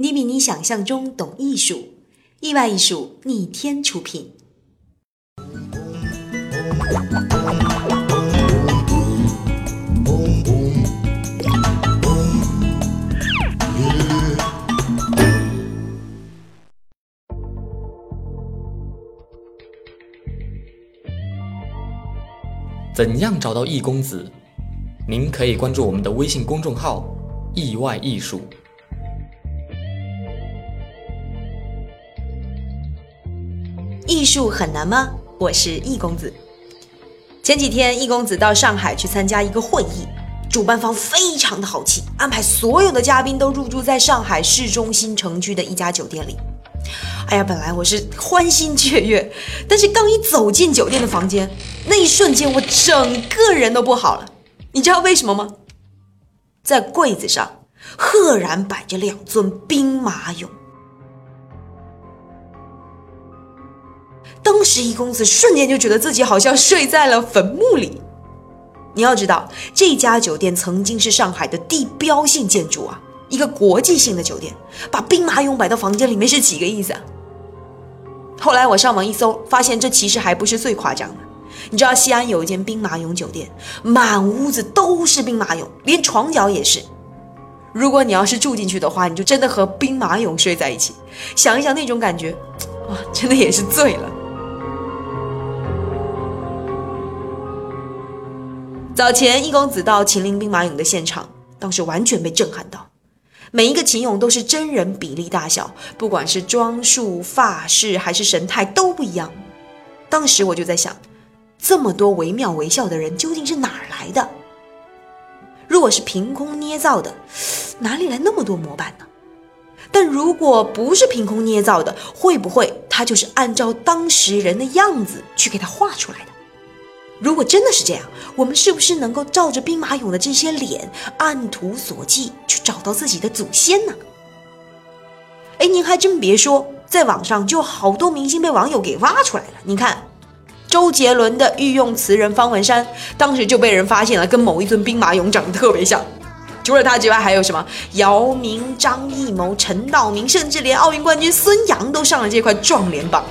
你比你想象中懂艺术，意外艺术逆天出品。怎样找到易公子？您可以关注我们的微信公众号“意外艺术”。艺术很难吗？我是易公子。前几天，易公子到上海去参加一个会议，主办方非常的豪气，安排所有的嘉宾都入住在上海市中心城区的一家酒店里。哎呀，本来我是欢欣雀跃，但是刚一走进酒店的房间，那一瞬间我整个人都不好了。你知道为什么吗？在柜子上赫然摆着两尊兵马俑。当时一公子瞬间就觉得自己好像睡在了坟墓里。你要知道，这家酒店曾经是上海的地标性建筑啊，一个国际性的酒店，把兵马俑摆到房间里面是几个意思啊？后来我上网一搜，发现这其实还不是最夸张的。你知道西安有一间兵马俑酒店，满屋子都是兵马俑，连床脚也是。如果你要是住进去的话，你就真的和兵马俑睡在一起，想一想那种感觉，哇，真的也是醉了。早前易公子到秦陵兵马俑的现场，当时完全被震撼到。每一个秦俑都是真人比例大小，不管是装束、发饰还是神态都不一样。当时我就在想，这么多惟妙惟肖的人究竟是哪儿来的？如果是凭空捏造的，哪里来那么多模板呢？但如果不是凭空捏造的，会不会他就是按照当时人的样子去给他画出来的？如果真的是这样，我们是不是能够照着兵马俑的这些脸，按图索骥去找到自己的祖先呢？哎，您还真别说，在网上就好多明星被网友给挖出来了。你看，周杰伦的御用词人方文山，当时就被人发现了，跟某一尊兵马俑长得特别像。除了他之外，还有什么姚明、张艺谋、陈道明，甚至连奥运冠军孙杨都上了这块撞脸榜。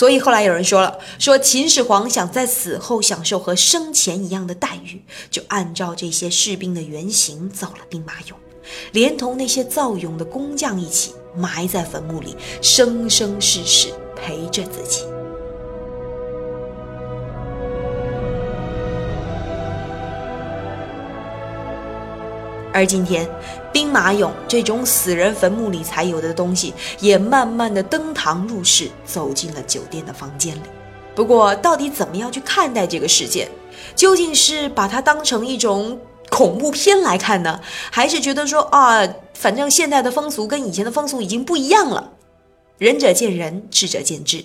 所以后来有人说了，说秦始皇想在死后享受和生前一样的待遇，就按照这些士兵的原型造了兵马俑，连同那些造俑的工匠一起埋在坟墓里，生生世世陪着自己。而今天，兵马俑这种死人坟墓里才有的东西，也慢慢的登堂入室，走进了酒店的房间里。不过，到底怎么样去看待这个事件？究竟是把它当成一种恐怖片来看呢，还是觉得说啊，反正现在的风俗跟以前的风俗已经不一样了？仁者见仁，智者见智。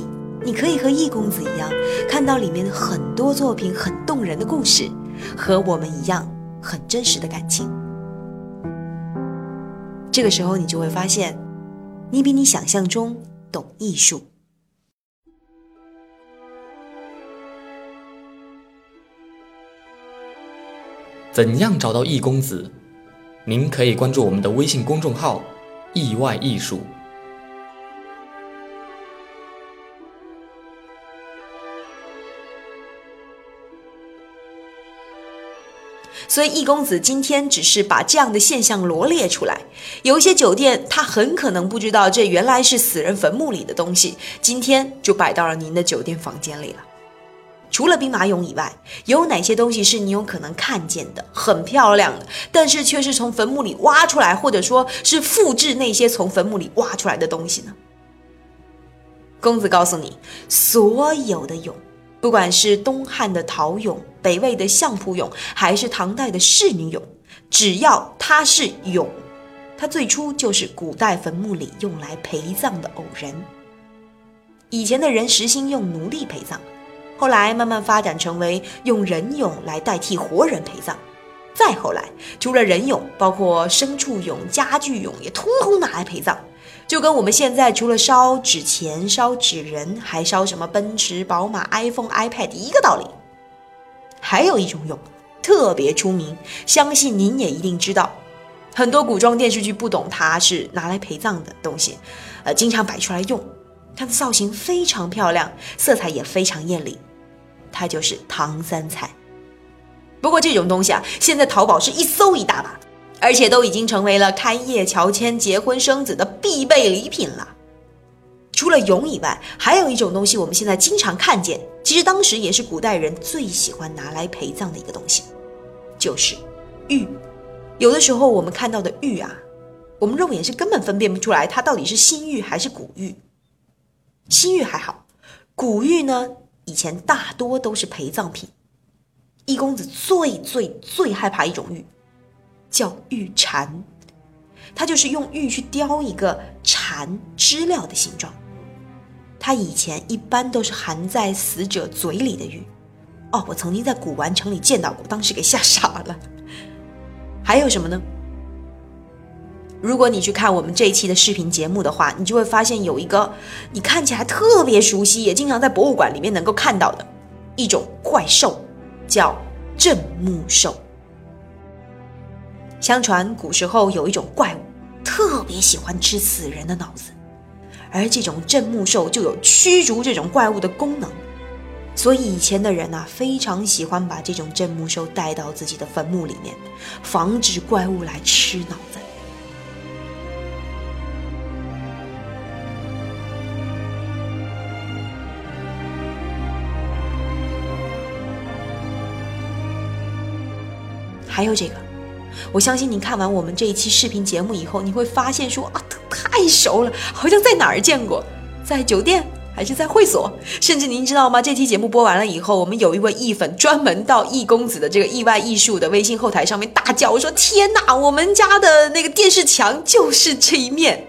你可以和易公子一样，看到里面很多作品很动人的故事，和我们一样很真实的感情。这个时候，你就会发现，你比你想象中懂艺术。怎样找到易公子？您可以关注我们的微信公众号“意外艺术”。所以易公子今天只是把这样的现象罗列出来。有一些酒店，他很可能不知道这原来是死人坟墓里的东西，今天就摆到了您的酒店房间里了。除了兵马俑以外，有哪些东西是你有可能看见的，很漂亮的，但是却是从坟墓里挖出来，或者说是复制那些从坟墓里挖出来的东西呢？公子告诉你，所有的俑，不管是东汉的陶俑、北魏的相扑俑，还是唐代的仕女俑，只要它是俑，它最初就是古代坟墓里用来陪葬的偶人。以前的人实行用奴隶陪葬。后来慢慢发展成为用人俑来代替活人陪葬，再后来除了人俑，包括牲畜俑、家具俑也通通拿来陪葬，就跟我们现在除了烧纸钱、烧纸人，还烧什么奔驰、宝马、iPhone、iPad 一个道理。还有一种俑特别出名，相信您也一定知道，很多古装电视剧不懂它是拿来陪葬的东西，呃，经常摆出来用，它的造型非常漂亮，色彩也非常艳丽。它就是唐三彩，不过这种东西啊，现在淘宝是一搜一大把，而且都已经成为了开业、乔迁、结婚、生子的必备礼品了。除了俑以外，还有一种东西我们现在经常看见，其实当时也是古代人最喜欢拿来陪葬的一个东西，就是玉。有的时候我们看到的玉啊，我们肉眼是根本分辨不出来它到底是新玉还是古玉。新玉还好，古玉呢？以前大多都是陪葬品，易公子最最最害怕一种玉，叫玉蝉，它就是用玉去雕一个蝉知了的形状。它以前一般都是含在死者嘴里的玉。哦，我曾经在古玩城里见到过，当时给吓傻了。还有什么呢？如果你去看我们这一期的视频节目的话，你就会发现有一个你看起来特别熟悉，也经常在博物馆里面能够看到的一种怪兽，叫镇墓兽。相传古时候有一种怪物，特别喜欢吃死人的脑子，而这种镇墓兽就有驱逐这种怪物的功能，所以以前的人呐非常喜欢把这种镇墓兽带到自己的坟墓里面，防止怪物来吃脑子。还有这个，我相信您看完我们这一期视频节目以后，你会发现说啊，太熟了，好像在哪儿见过，在酒店还是在会所，甚至您知道吗？这期节目播完了以后，我们有一位艺粉专门到易公子的这个意外艺术的微信后台上面大叫，我说天哪，我们家的那个电视墙就是这一面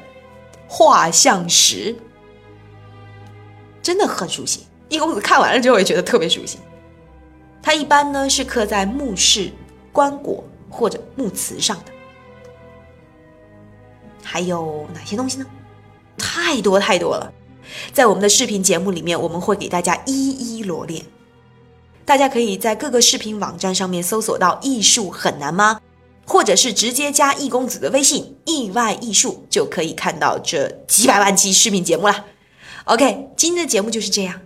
画像石，真的很熟悉。易公子看完了之后也觉得特别熟悉，它一般呢是刻在墓室。棺椁或者木瓷上的，还有哪些东西呢？太多太多了，在我们的视频节目里面，我们会给大家一一罗列。大家可以在各个视频网站上面搜索到“艺术很难吗”，或者是直接加易公子的微信“意外艺术”，就可以看到这几百万期视频节目了。OK，今天的节目就是这样。